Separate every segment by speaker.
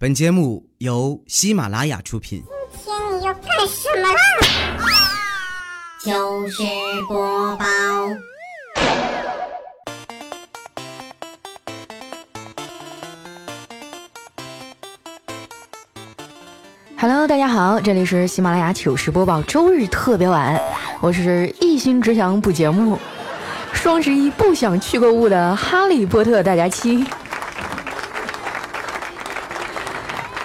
Speaker 1: 本节目由喜马拉雅出品。
Speaker 2: 今天你要干什么啦？
Speaker 3: 糗事播报。
Speaker 4: Hello，大家好，这里是喜马拉雅糗事播报周日特别晚，我是一心只想补节目，双十一不想去购物的哈利波特大家期。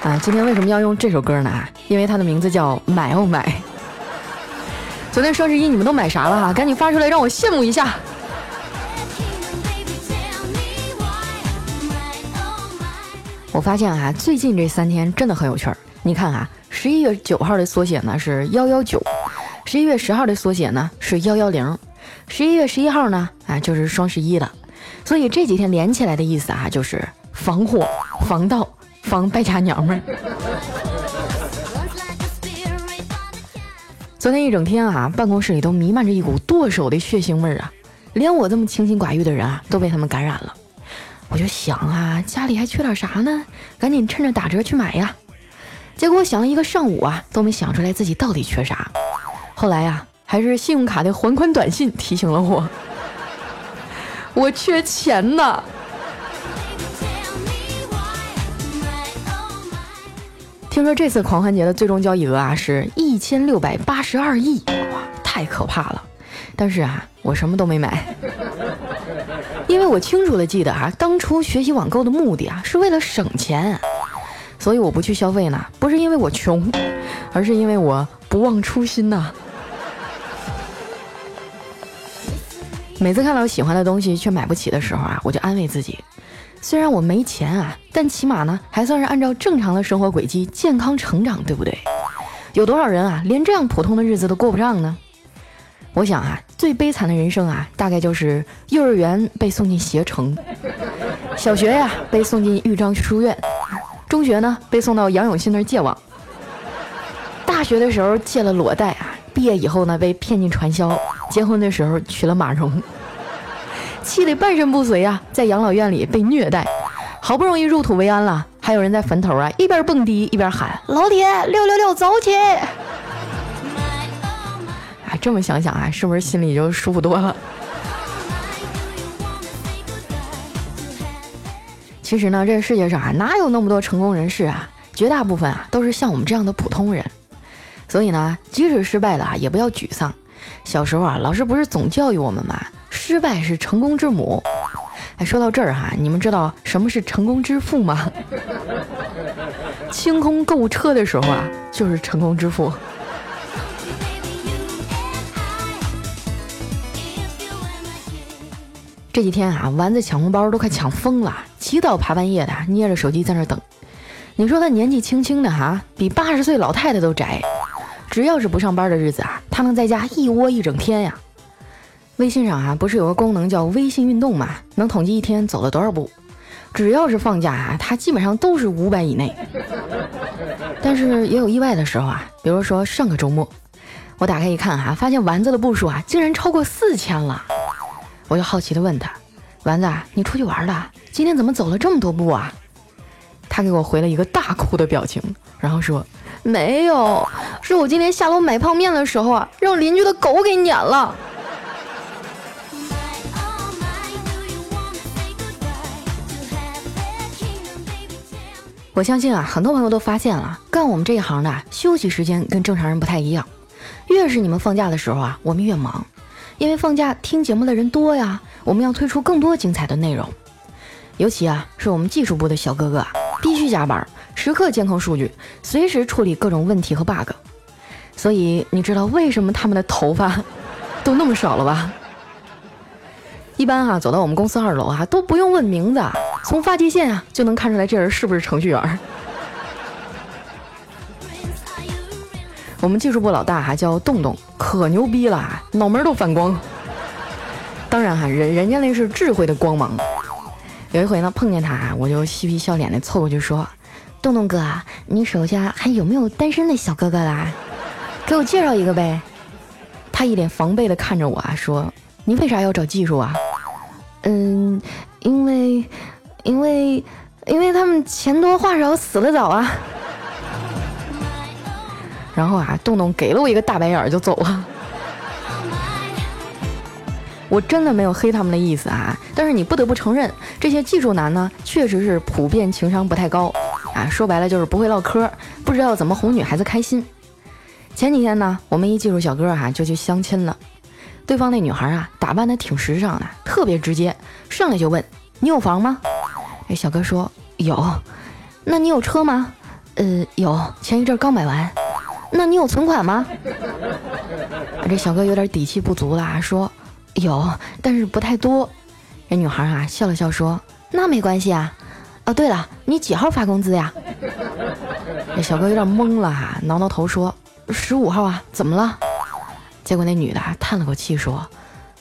Speaker 4: 啊，今天为什么要用这首歌呢？因为它的名字叫《买哦买》。昨天双十一你们都买啥了哈？赶紧发出来让我羡慕一下。我发现啊，最近这三天真的很有趣儿。你看啊，十一月九号的缩写呢是幺幺九，十一月十号的缩写呢是幺幺零，十一月十一号呢啊就是双十一了。所以这几天连起来的意思啊，就是防火、防盗。防败家娘们儿。昨天一整天啊，办公室里都弥漫着一股剁手的血腥味儿啊，连我这么清心寡欲的人啊，都被他们感染了。我就想啊，家里还缺点啥呢？赶紧趁着打折去买呀。结果我想了一个上午啊，都没想出来自己到底缺啥。后来呀，还是信用卡的还款短信提醒了我，我缺钱呢。听说这次狂欢节的最终交易额啊是一千六百八十二亿，哇，太可怕了！但是啊，我什么都没买，因为我清楚的记得啊，当初学习网购的目的啊是为了省钱，所以我不去消费呢，不是因为我穷，而是因为我不忘初心呐。每次看到喜欢的东西却买不起的时候啊，我就安慰自己。虽然我没钱啊，但起码呢还算是按照正常的生活轨迹健康成长，对不对？有多少人啊连这样普通的日子都过不上呢？我想啊，最悲惨的人生啊，大概就是幼儿园被送进携程，小学呀被送进豫章书院，中学呢被送到杨永信那儿借网，大学的时候借了裸贷啊，毕业以后呢被骗进传销，结婚的时候娶了马蓉。气得半身不遂啊，在养老院里被虐待，好不容易入土为安了，还有人在坟头啊一边蹦迪一边喊：“老铁，六六六，走起！”啊，这么想想啊，是不是心里就舒服多了？其实呢，这世界上啊，哪有那么多成功人士啊？绝大部分啊，都是像我们这样的普通人。所以呢，即使失败了啊，也不要沮丧。小时候啊，老师不是总教育我们吗？失败是成功之母。哎，说到这儿哈，你们知道什么是成功之父吗？清空购物车的时候啊，就是成功之父。这几天啊，丸子抢红包都快抢疯了，起早爬半夜的捏着手机在那等。你说他年纪轻轻的哈，比八十岁老太太都宅。只要是不上班的日子啊，他能在家一窝一整天呀。微信上啊，不是有个功能叫微信运动嘛？能统计一天走了多少步。只要是放假啊，他基本上都是五百以内。但是也有意外的时候啊，比如说上个周末，我打开一看哈，发现丸子的步数啊，竟然超过四千了。我就好奇的问他：“丸子，你出去玩了？今天怎么走了这么多步啊？”他给我回了一个大哭的表情，然后说：“没有，是我今天下楼买泡面的时候啊，让邻居的狗给撵了。”我相信啊，很多朋友都发现了，干我们这一行的休息时间跟正常人不太一样。越是你们放假的时候啊，我们越忙，因为放假听节目的人多呀，我们要推出更多精彩的内容。尤其啊，是我们技术部的小哥哥啊，必须加班，时刻监控数据，随时处理各种问题和 bug。所以你知道为什么他们的头发 都那么少了吧？一般哈，走到我们公司二楼啊，都不用问名字。从发际线啊就能看出来这人是不是程序员。我们技术部老大哈叫洞洞，可牛逼了，脑门都反光。当然哈，人人家那是智慧的光芒。有一回呢碰见他，我就嬉皮笑脸的凑过去说：“洞洞哥，你手下还有没有单身的小哥哥啦？给我介绍一个呗。”他一脸防备的看着我啊，说：“你为啥要找技术啊？”嗯，因为。因为，因为他们钱多话少，死得早啊。然后啊，洞洞给了我一个大白眼儿就走了。我真的没有黑他们的意思啊，但是你不得不承认，这些技术男呢，确实是普遍情商不太高啊。说白了就是不会唠嗑，不知道怎么哄女孩子开心。前几天呢，我们一技术小哥哈就去相亲了，对方那女孩啊打扮的挺时尚的，特别直接，上来就问你有房吗？小哥说有。那你有车吗？呃，有，前一阵刚买完。那你有存款吗？这小哥有点底气不足了，说有，但是不太多。这女孩啊笑了笑说：“那没关系啊。”哦，对了，你几号发工资呀？这小哥有点懵了哈，挠挠头说：“十五号啊，怎么了？”结果那女的叹了口气说：“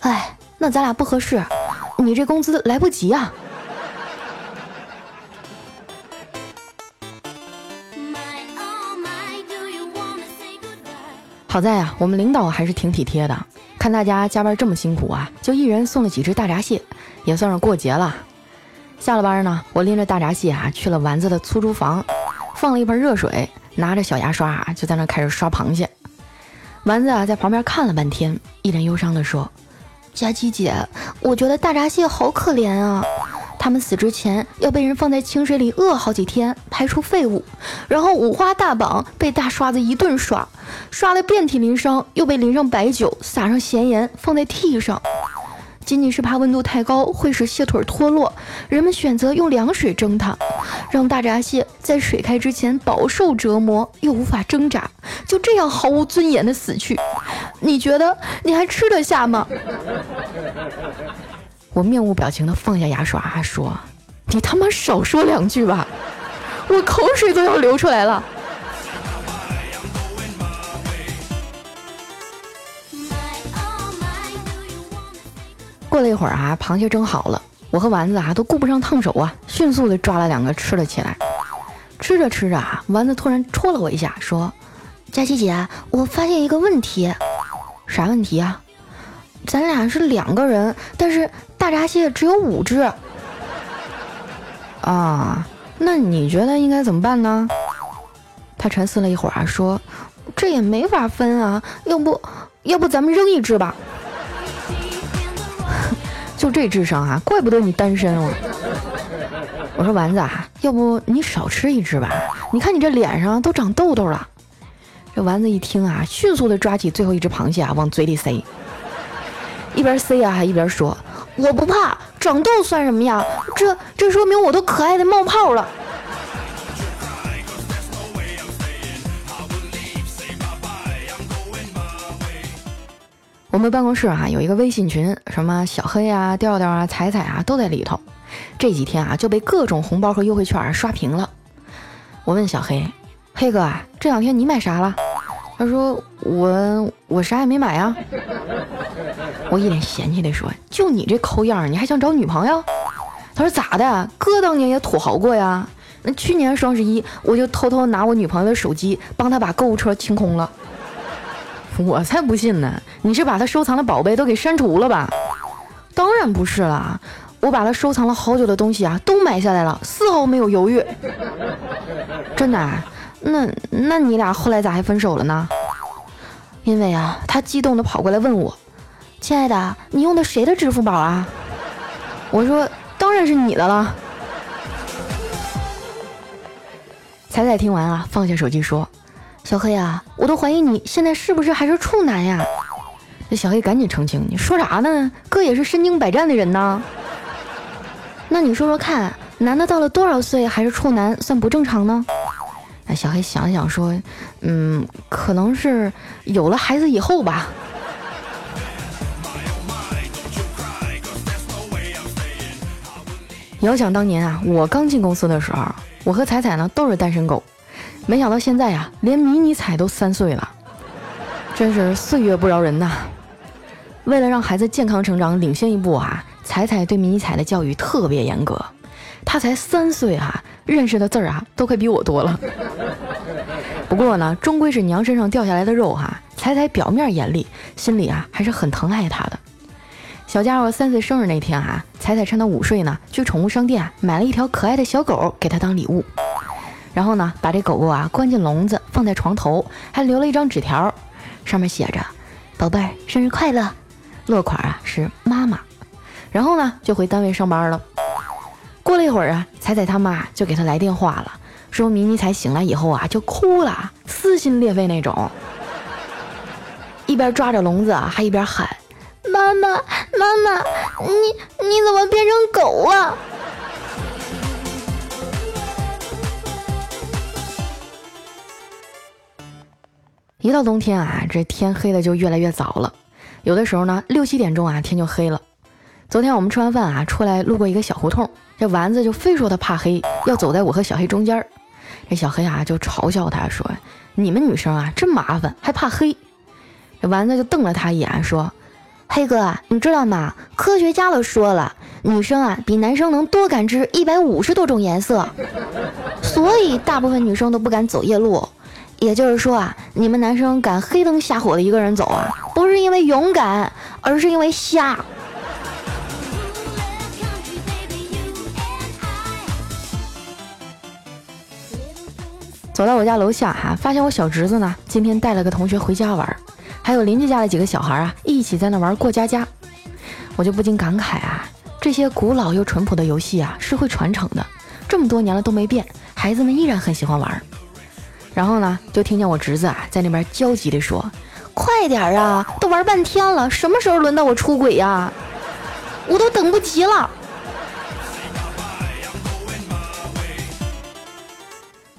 Speaker 4: 哎，那咱俩不合适，你这工资来不及啊。”好在呀，我们领导还是挺体贴的，看大家加班这么辛苦啊，就一人送了几只大闸蟹，也算是过节了。下了班呢，我拎着大闸蟹啊去了丸子的出租房，放了一盆热水，拿着小牙刷就在那开始刷螃蟹。丸子啊在旁边看了半天，一脸忧伤地说：“佳琪姐，我觉得大闸蟹好可怜啊。”他们死之前要被人放在清水里饿好几天，排出废物，然后五花大绑被大刷子一顿刷，刷得遍体鳞伤，又被淋上白酒，撒上咸盐，放在屉上。仅仅是怕温度太高会使蟹腿脱落，人们选择用凉水蒸它，让大闸蟹在水开之前饱受折磨，又无法挣扎，就这样毫无尊严的死去。你觉得你还吃得下吗？我面无表情的放下牙刷，说：“你他妈少说两句吧，我口水都要流出来了。”过了一会儿啊，螃蟹蒸好了，我和丸子啊都顾不上烫手啊，迅速的抓了两个吃了起来。吃着吃着啊，丸子突然戳了我一下，说：“佳琪姐，我发现一个问题。”啥问题啊？咱俩是两个人，但是。大闸蟹只有五只啊，那你觉得应该怎么办呢？他沉思了一会儿啊，说：“这也没法分啊，要不要不咱们扔一只吧？” 就这智商啊，怪不得你单身哦。我说丸子啊，要不你少吃一只吧？你看你这脸上都长痘痘了。这丸子一听啊，迅速的抓起最后一只螃蟹啊，往嘴里塞，一边塞啊还一边说。我不怕长痘算什么呀？这这说明我都可爱的冒泡了。我们办公室啊有一个微信群，什么小黑啊、调调啊、彩彩啊都在里头。这几天啊就被各种红包和优惠券刷屏了。我问小黑：“黑哥啊，这两天你买啥了？”他说：“我我啥也没买啊。”我一脸嫌弃地说：“就你这抠样，你还想找女朋友？”他说：“咋的？哥当年也土豪过呀。那去年双十一，我就偷偷拿我女朋友的手机，帮她把购物车清空了。我才不信呢！你是把她收藏的宝贝都给删除了吧？当然不是了，我把她收藏了好久的东西啊，都买下来了，丝毫没有犹豫。真的？那那你俩后来咋还分手了呢？因为啊，他激动地跑过来问我。”亲爱的，你用的谁的支付宝啊？我说当然是你的了。彩彩听完啊，放下手机说：“小黑啊，我都怀疑你现在是不是还是处男呀？”这小黑赶紧澄清：“你说啥呢？哥也是身经百战的人呢。那你说说看，男的到了多少岁还是处男算不正常呢？”那小黑想了想说：“嗯，可能是有了孩子以后吧。”遥想当年啊，我刚进公司的时候，我和彩彩呢都是单身狗，没想到现在呀，连迷你彩都三岁了，真是岁月不饶人呐。为了让孩子健康成长领先一步啊，彩彩对迷你彩的教育特别严格。他才三岁啊，认识的字儿啊都快比我多了。不过呢，终归是娘身上掉下来的肉哈，彩彩表面严厉，心里啊还是很疼爱他的。小家伙三岁生日那天啊。彩彩趁他午睡呢，去宠物商店买了一条可爱的小狗给他当礼物，然后呢，把这狗狗啊关进笼子，放在床头，还留了一张纸条，上面写着：“宝贝儿，生日快乐。”落款啊是妈妈。然后呢，就回单位上班了。过了一会儿啊，彩彩他妈就给他来电话了，说迷你彩醒来以后啊就哭了，撕心裂肺那种，一边抓着笼子啊，还一边喊。妈妈，妈妈，你你怎么变成狗了？一到冬天啊，这天黑的就越来越早了，有的时候呢，六七点钟啊，天就黑了。昨天我们吃完饭啊，出来路过一个小胡同，这丸子就非说他怕黑，要走在我和小黑中间。这小黑啊就嘲笑他说：“你们女生啊真麻烦，还怕黑。”这丸子就瞪了他一眼说。黑哥，你知道吗？科学家都说了，女生啊比男生能多感知一百五十多种颜色，所以大部分女生都不敢走夜路。也就是说啊，你们男生敢黑灯瞎火的一个人走啊，不是因为勇敢，而是因为瞎。走到我家楼下哈，发现我小侄子呢，今天带了个同学回家玩。还有邻居家的几个小孩啊，一起在那玩过家家，我就不禁感慨啊，这些古老又淳朴的游戏啊，是会传承的，这么多年了都没变，孩子们依然很喜欢玩。然后呢，就听见我侄子啊在那边焦急地说：“快点啊，都玩半天了，什么时候轮到我出轨呀？我都等不及了。”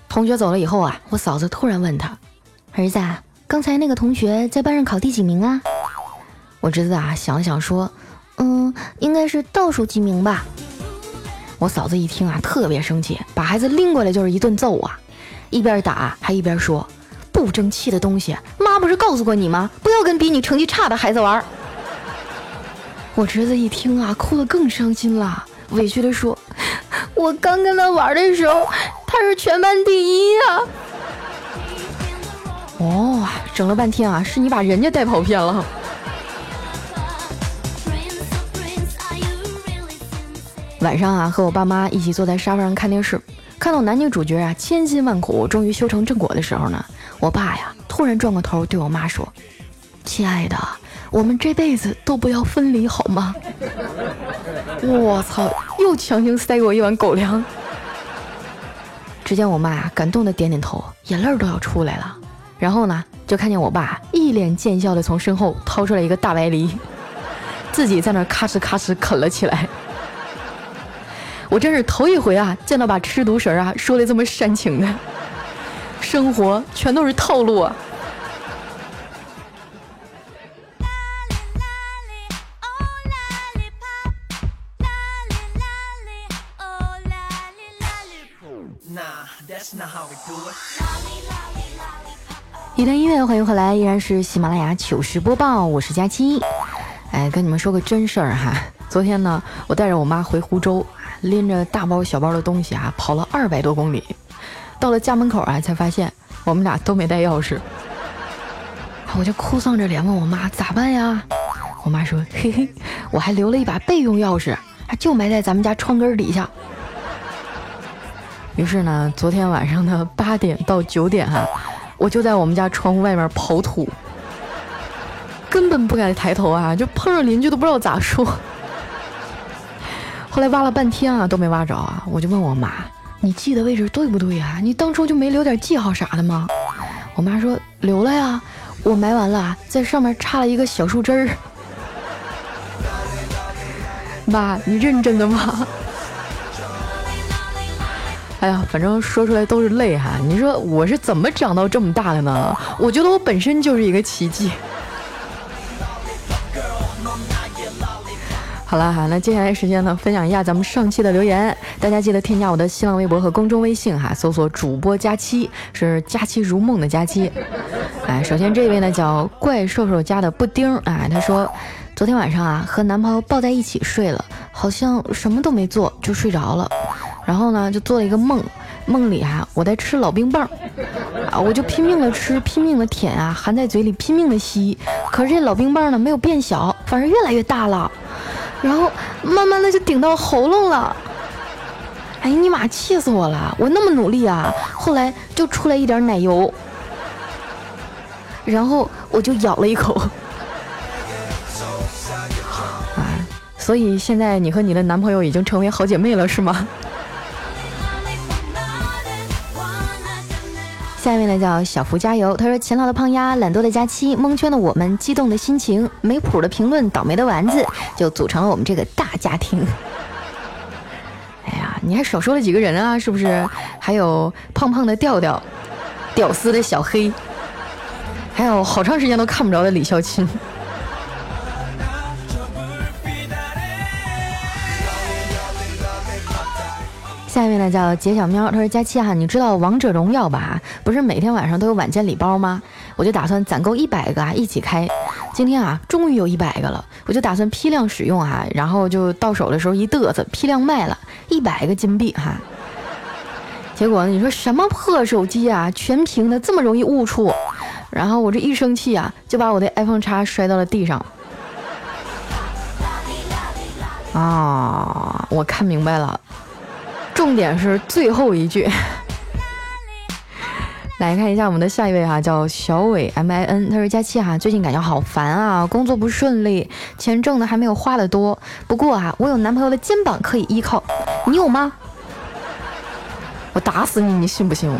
Speaker 4: 同学走了以后啊，我嫂子突然问他：“儿子。”刚才那个同学在班上考第几名啊？我侄子啊想了想说，嗯，应该是倒数几名吧。我嫂子一听啊特别生气，把孩子拎过来就是一顿揍啊，一边打还一边说，不争气的东西，妈不是告诉过你吗？不要跟比你成绩差的孩子玩。我侄子一听啊哭得更伤心了，委屈地说，我刚跟他玩的时候，他是全班第一啊。哦，整了半天啊，是你把人家带跑偏了。晚上啊，和我爸妈一起坐在沙发上看电视，看到男女主角啊千辛万苦终于修成正果的时候呢，我爸呀突然转过头对我妈说：“亲爱的，我们这辈子都不要分离好吗？” 我操，又强行塞给我一碗狗粮。只见我妈呀感动的点点头，眼泪都要出来了。然后呢，就看见我爸一脸贱笑的从身后掏出来一个大白梨，自己在那咔哧咔哧啃了起来。我真是头一回啊，见到把吃独食啊说的这么煽情的，生活全都是套路啊。一段音乐，欢迎回来，依然是喜马拉雅糗事播报，我是佳期。哎，跟你们说个真事儿哈，昨天呢，我带着我妈回湖州，拎着大包小包的东西啊，跑了二百多公里，到了家门口啊，才发现我们俩都没带钥匙，我就哭丧着脸问我妈咋办呀？我妈说嘿嘿，我还留了一把备用钥匙，还就埋在咱们家窗根底下。于是呢，昨天晚上的八点到九点哈。我就在我们家窗户外面刨土，根本不敢抬头啊，就碰上邻居都不知道咋说。后来挖了半天啊，都没挖着啊，我就问我妈：“你记的位置对不对呀？你当初就没留点记号啥的吗？”我妈说：“留了呀，我埋完了，在上面插了一个小树枝儿。”妈，你认真的吗？哎呀，反正说出来都是泪哈！你说我是怎么长到这么大的呢？我觉得我本身就是一个奇迹。好了哈，那接下来时间呢，分享一下咱们上期的留言。大家记得添加我的新浪微博和公众微信哈，搜索主播佳期，是佳期如梦的佳期。哎，首先这位呢叫怪兽兽家的布丁啊，他说昨天晚上啊和男朋友抱在一起睡了，好像什么都没做就睡着了。然后呢，就做了一个梦，梦里啊，我在吃老冰棒，啊，我就拼命的吃，拼命的舔啊，含在嘴里拼命的吸，可是这老冰棒呢没有变小，反而越来越大了，然后慢慢的就顶到喉咙了。哎呀，你妈，气死我了！我那么努力啊，后来就出来一点奶油，然后我就咬了一口。啊，所以现在你和你的男朋友已经成为好姐妹了，是吗？下一位呢叫小福加油，他说勤劳的胖丫，懒惰的佳期，蒙圈的我们，激动的心情，没谱的评论，倒霉的丸子，就组成了我们这个大家庭。哎呀，你还少说了几个人啊，是不是？还有胖胖的调调，屌丝的小黑，还有好长时间都看不着的李孝钦。下面呢叫杰小喵，他说佳期啊，你知道王者荣耀吧？不是每天晚上都有晚间礼包吗？我就打算攒够一百个啊，一起开。今天啊，终于有一百个了，我就打算批量使用哈，然后就到手的时候一嘚瑟，批量卖了一百个金币哈。结果你说什么破手机啊，全屏的这么容易误触？然后我这一生气啊，就把我的 iPhone 叉摔到了地上。啊，我看明白了。重点是最后一句，来看一下我们的下一位哈，叫小伟 M I N，他说佳期哈，最近感觉好烦啊，工作不顺利，钱挣的还没有花的多，不过啊，我有男朋友的肩膀可以依靠，你有吗？我打死你，你信不信我？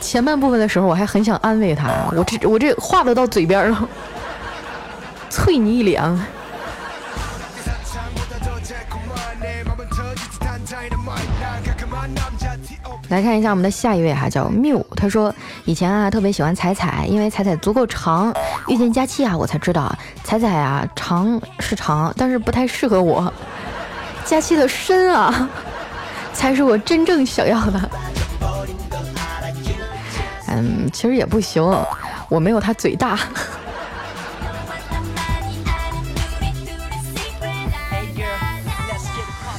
Speaker 4: 前半部分的时候我还很想安慰他，我这我这话都到嘴边了，啐你一脸。来看一下我们的下一位哈，叫缪。他说以前啊特别喜欢彩彩，因为彩彩足够长。遇见佳期啊，我才知道彩彩啊长是长，但是不太适合我。佳期的深啊，才是我真正想要的。嗯，其实也不行，我没有他嘴大。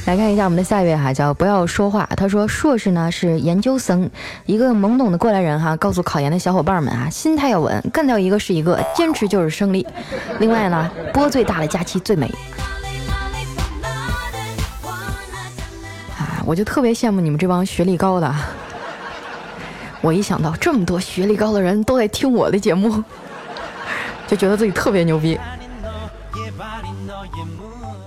Speaker 4: 来看一下我们的下一位哈，叫不要说话。他说硕士呢是研究生，一个懵懂的过来人哈，告诉考研的小伙伴们啊，心态要稳，干掉一个是一个，坚持就是胜利。另外呢，波最大的假期最美。啊，我就特别羡慕你们这帮学历高的。我一想到这么多学历高的人都在听我的节目，就觉得自己特别牛逼。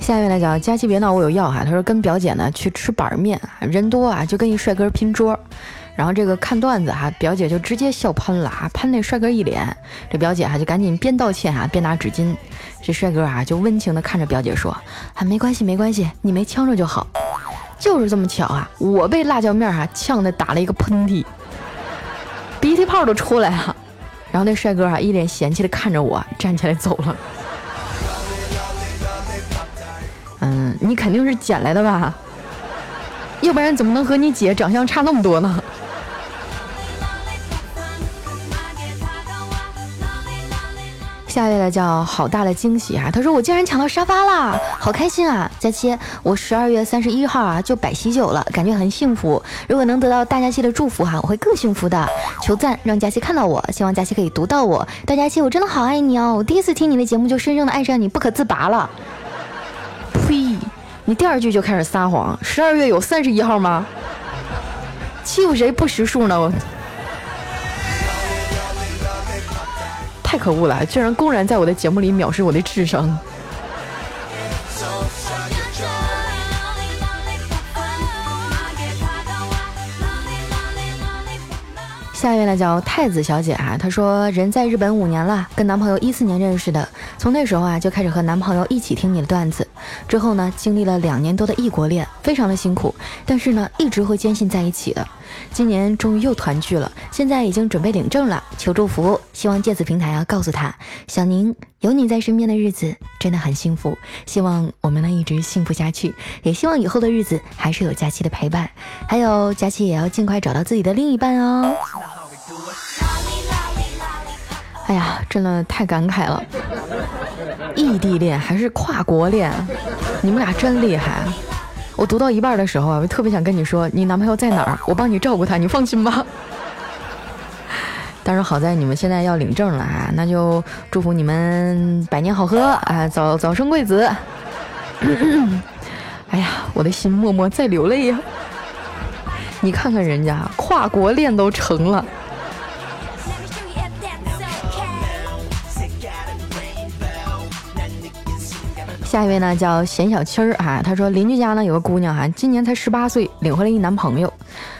Speaker 4: 下面来讲，佳琪别闹，我有药哈。他说跟表姐呢去吃板面，人多啊，就跟一帅哥拼桌。然后这个看段子哈，表姐就直接笑喷了啊，喷那帅哥一脸。这表姐哈就赶紧边道歉啊边拿纸巾。这帅哥啊就温情的看着表姐说：“啊，没关系没关系，你没呛着就好。”就是这么巧啊，我被辣椒面哈呛的打了一个喷嚏，鼻涕泡都出来了。然后那帅哥哈一脸嫌弃的看着我，站起来走了。你肯定是捡来的吧？要不然怎么能和你姐长相差那么多呢？下一位的叫好大的惊喜啊！他说我竟然抢到沙发啦，好开心啊！佳期，我十二月三十一号啊就摆喜酒了，感觉很幸福。如果能得到大佳期的祝福哈，我会更幸福的。求赞，让佳期看到我，希望佳期可以读到我。大佳期，我真的好爱你哦！我第一次听你的节目就深深的爱上你，不可自拔了。你第二句就开始撒谎。十二月有三十一号吗？欺负谁不识数呢？太可恶了！居然公然在我的节目里藐视我的智商。下一位呢叫太子小姐啊，她说人在日本五年了，跟男朋友一四年认识的，从那时候啊就开始和男朋友一起听你的段子，之后呢经历了两年多的异国恋，非常的辛苦，但是呢一直会坚信在一起的。今年终于又团聚了，现在已经准备领证了，求祝福，希望借此平台啊告诉他，小宁有你在身边的日子真的很幸福，希望我们能一直幸福下去，也希望以后的日子还是有佳期的陪伴，还有佳期也要尽快找到自己的另一半哦。哎呀，真的太感慨了！异地恋还是跨国恋，你们俩真厉害！我读到一半的时候啊，我特别想跟你说，你男朋友在哪儿？我帮你照顾他，你放心吧。但是好在你们现在要领证了啊，那就祝福你们百年好合啊，早早生贵子。哎呀，我的心默默在流泪呀！你看看人家跨国恋都成了。下一位呢叫贤小七儿啊，他说邻居家呢有个姑娘哈，今年才十八岁，领回来一男朋友。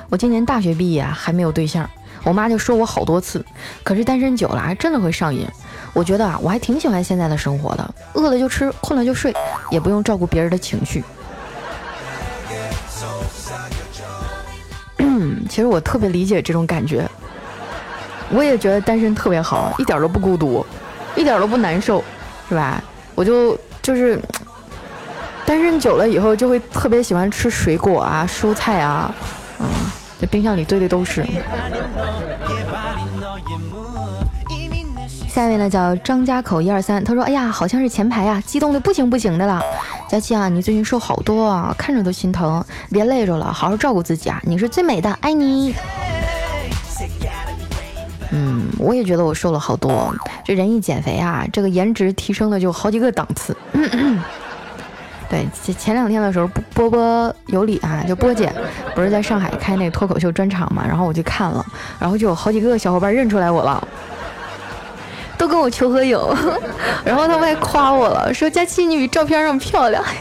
Speaker 4: 我今年大学毕业啊，还没有对象。我妈就说我好多次，可是单身久了还真的会上瘾。我觉得啊，我还挺喜欢现在的生活的，饿了就吃，困了就睡，也不用照顾别人的情绪。嗯，其实我特别理解这种感觉，我也觉得单身特别好，一点都不孤独，一点都不难受，是吧？我就就是单身久了以后，就会特别喜欢吃水果啊、蔬菜啊，嗯。这冰箱里堆的都是。下一位呢叫张家口一二三，他说：“哎呀，好像是前排啊，激动的不行不行的了。佳期啊，你最近瘦好多啊，看着都心疼，别累着了，好好照顾自己啊，你是最美的，爱你。”嗯，我也觉得我瘦了好多，这人一减肥啊，这个颜值提升的就好几个档次。对，前前两天的时候，波波有理啊，就波姐不是在上海开那个脱口秀专场嘛，然后我去看了，然后就有好几个小伙伴认出来我了，都跟我求合影，然后他们还夸我了，说佳期你比照片上漂亮。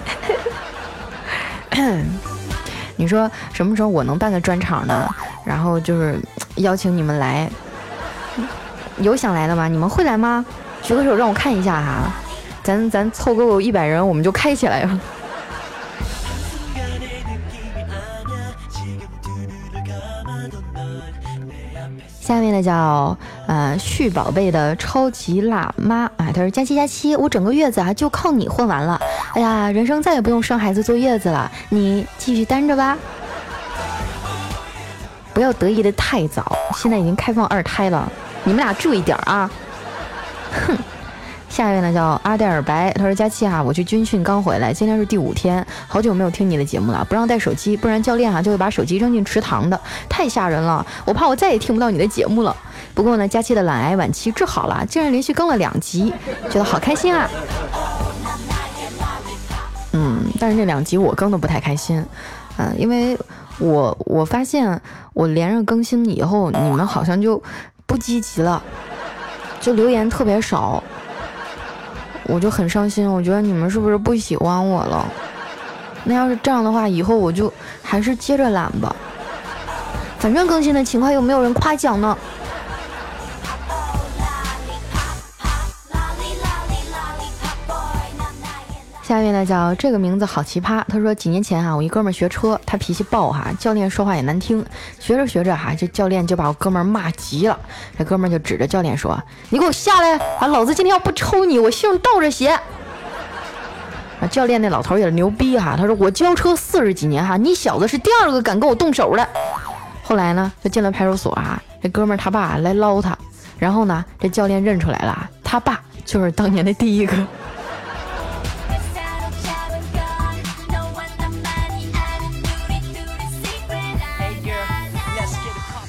Speaker 4: 你说什么时候我能办个专场呢？然后就是邀请你们来，有想来的吗？你们会来吗？举个手让我看一下哈。咱咱凑够一百人，我们就开起来了！下面呢叫呃旭宝贝的超级辣妈啊，他说佳期佳期，我整个月子啊就靠你混完了，哎呀，人生再也不用生孩子坐月子了，你继续单着吧，不要得意的太早，现在已经开放二胎了，你们俩注意点啊，哼。下一位呢叫阿黛尔白，他说佳期啊，我去军训刚回来，今天是第五天，好久没有听你的节目了，不让带手机，不然教练啊就会把手机扔进池塘的，太吓人了，我怕我再也听不到你的节目了。不过呢，佳期的懒癌晚期治好了，竟然连续更了两集，觉得好开心啊。嗯，但是那两集我更的不太开心，嗯，因为我我发现我连着更新以后，你们好像就不积极了，就留言特别少。我就很伤心，我觉得你们是不是不喜欢我了？那要是这样的话，以后我就还是接着懒吧。反正更新的情况，又没有人夸奖呢。呢叫这个名字好奇葩。他说几年前啊，我一哥们学车，他脾气暴哈，教练说话也难听。学着学着哈，这教练就把我哥们骂急了。这哥们就指着教练说：“你给我下来！啊，老子今天要不抽你，我姓倒着写。”啊，教练那老头也是牛逼哈，他说我教车四十几年哈，你小子是第二个敢跟我动手的。后来呢，就进了派出所啊，这哥们他爸来捞他，然后呢，这教练认出来了，他爸就是当年的第一个。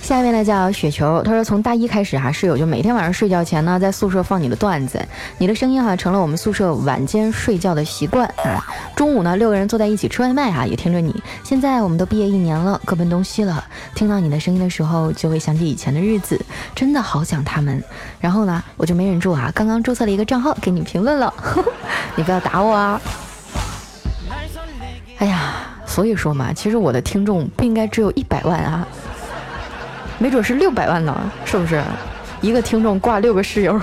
Speaker 4: 下面呢叫雪球，他说从大一开始哈，室友就每天晚上睡觉前呢，在宿舍放你的段子，你的声音哈成了我们宿舍晚间睡觉的习惯啊。中午呢，六个人坐在一起吃外卖哈，也听着你。现在我们都毕业一年了，各奔东西了，听到你的声音的时候，就会想起以前的日子，真的好想他们。然后呢，我就没忍住啊，刚刚注册了一个账号给你评论了，你不要打我啊。哎呀，所以说嘛，其实我的听众不应该只有一百万啊。没准是六百万呢，是不是？一个听众挂六个室友。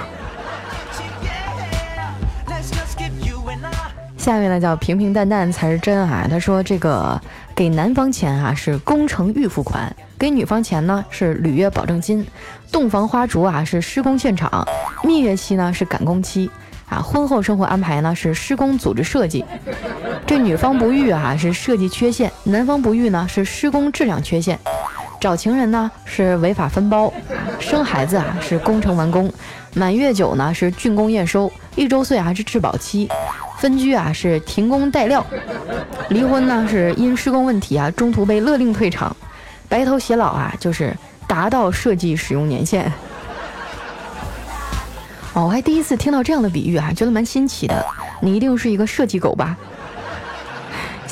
Speaker 4: 下面呢叫平平淡淡才是真啊。他说这个给男方钱啊是工程预付款，给女方钱呢是履约保证金。洞房花烛啊是施工现场，蜜月期呢是赶工期啊，婚后生活安排呢是施工组织设计。这女方不育啊是设计缺陷，男方不育呢是施工质量缺陷。找情人呢是违法分包，生孩子啊是工程完工，满月酒呢是竣工验收，一周岁还是质保期，分居啊是停工待料，离婚呢是因施工问题啊中途被勒令退场，白头偕老啊就是达到设计使用年限。哦，我还第一次听到这样的比喻啊，觉得蛮新奇的。你一定是一个设计狗吧？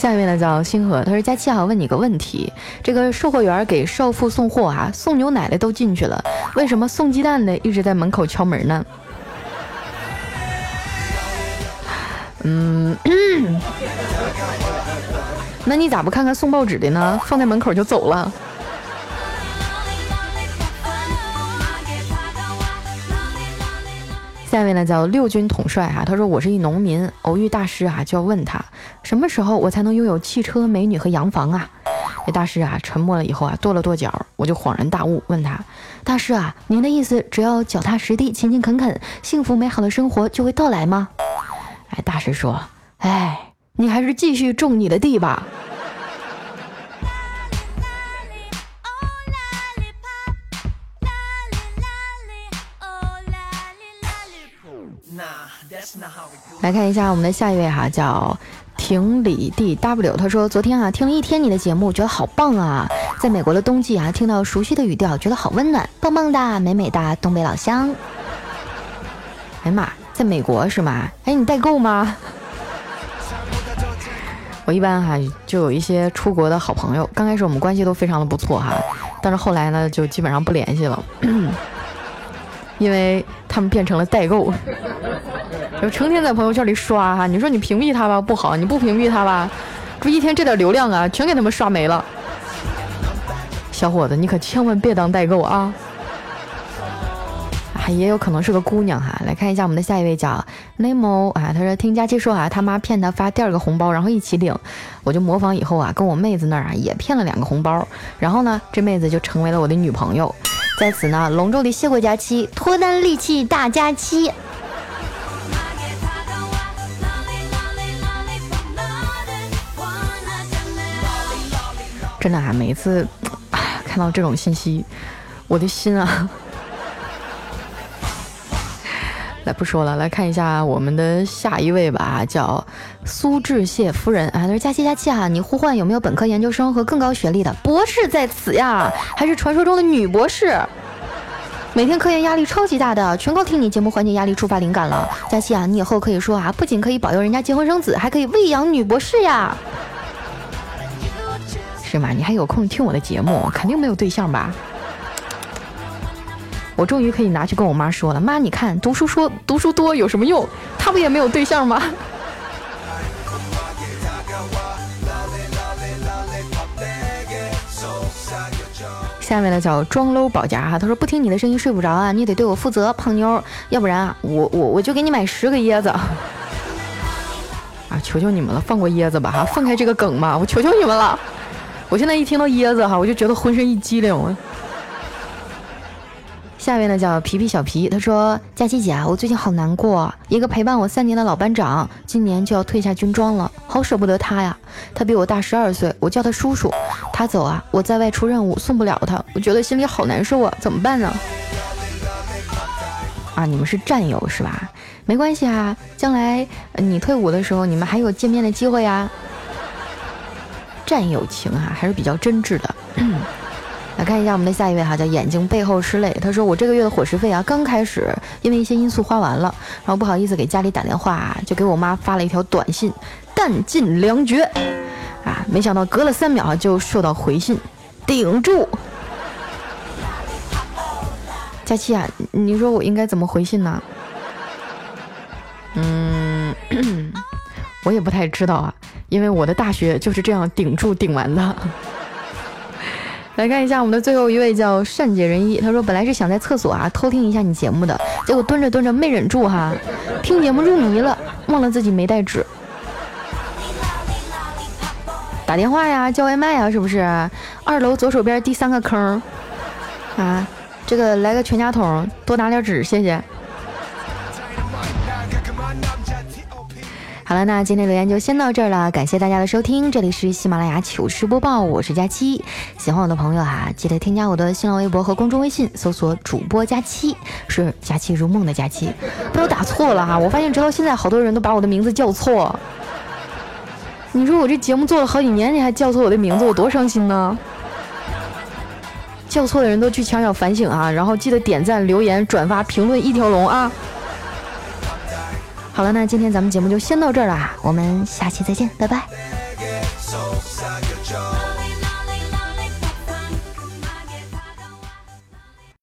Speaker 4: 下一位呢叫星河，他说：“佳期啊，问你个问题，这个售货员给少妇送货啊，送牛奶的都进去了，为什么送鸡蛋的一直在门口敲门呢？”嗯，那你咋不看看送报纸的呢？放在门口就走了。下一位呢叫六军统帅哈，他说我是一农民，偶遇大师啊，就要问他什么时候我才能拥有汽车、美女和洋房啊？这大师啊沉默了以后啊，跺了跺脚，我就恍然大悟，问他大师啊，您的意思只要脚踏实地、勤勤恳恳，幸福美好的生活就会到来吗？哎，大师说，哎，你还是继续种你的地吧。来看一下我们的下一位哈，叫廷里 D W。他说：“昨天啊，听了一天你的节目，觉得好棒啊！在美国的冬季啊，听到熟悉的语调，觉得好温暖，棒棒的，美美的东北老乡。”哎呀妈，在美国是吗？哎，你代购吗？我一般哈就有一些出国的好朋友，刚开始我们关系都非常的不错哈，但是后来呢，就基本上不联系了，因为他们变成了代购。就成天在朋友圈里刷哈，你说你屏蔽他吧不好，你不屏蔽他吧，这一天这点流量啊，全给他们刷没了。小伙子，你可千万别当代购啊！啊，也有可能是个姑娘哈。来看一下我们的下一位叫 Nemo 啊，他说听佳期说啊，他妈骗他发第二个红包，然后一起领，我就模仿以后啊，跟我妹子那儿啊也骗了两个红包，然后呢，这妹子就成为了我的女朋友。在此呢，隆重的谢过佳期，脱单利器大佳期。真的啊，每一次，看到这种信息，我的心啊，来不说了，来看一下我们的下一位吧，叫苏志燮夫人啊，他说佳期佳期啊，你呼唤有没有本科研究生和更高学历的博士在此呀？还是传说中的女博士？每天科研压力超级大的，全靠听你节目缓解压力、触发灵感了。佳期啊，你以后可以说啊，不仅可以保佑人家结婚生子，还可以喂养女博士呀。是吗？你还有空听我的节目？肯定没有对象吧？我终于可以拿去跟我妈说了。妈，你看，读书说读书多有什么用？他不也没有对象吗？下面呢叫装搂保夹哈，他说不听你的声音睡不着啊，你得对我负责，胖妞，要不然啊，我我我就给你买十个椰子。啊，求求你们了，放过椰子吧哈，放开这个梗嘛，我求求你们了。我现在一听到椰子哈，我就觉得浑身一激灵。下面呢叫皮皮小皮，他说：“佳琪姐啊，我最近好难过，一个陪伴我三年的老班长，今年就要退下军装了，好舍不得他呀。他比我大十二岁，我叫他叔叔。他走啊，我在外出任务，送不了他，我觉得心里好难受啊，怎么办呢？”啊，你们是战友是吧？没关系啊，将来你退伍的时候，你们还有见面的机会呀。战友情啊，还是比较真挚的。来看一下我们的下一位哈，叫眼睛背后是泪。他说我这个月的伙食费啊，刚开始因为一些因素花完了，然后不好意思给家里打电话，就给我妈发了一条短信，弹尽粮绝啊！没想到隔了三秒就收到回信，顶住。佳期啊，你说我应该怎么回信呢？嗯，我也不太知道啊。因为我的大学就是这样顶住顶完的。来看一下我们的最后一位叫善解人意，他说本来是想在厕所啊偷听一下你节目的，结果蹲着蹲着没忍住哈，听节目入迷了，忘了自己没带纸。打电话呀，叫外卖呀，是不是？二楼左手边第三个坑啊，这个来个全家桶，多拿点纸，谢谢。好了，那今天留言就先到这儿了，感谢大家的收听，这里是喜马拉雅糗事播报，我是佳期，喜欢我的朋友哈，记得添加我的新浪微博和公众微信，搜索主播佳期，是佳期如梦的佳期，被我打错了哈，我发现直到现在好多人都把我的名字叫错，你说我这节目做了好几年，你还叫错我的名字，我多伤心呢！叫错的人都去墙角反省啊，然后记得点赞、留言、转发、评论一条龙啊！好了，那今天咱们节目就先到这儿了，我们下期再见，拜拜。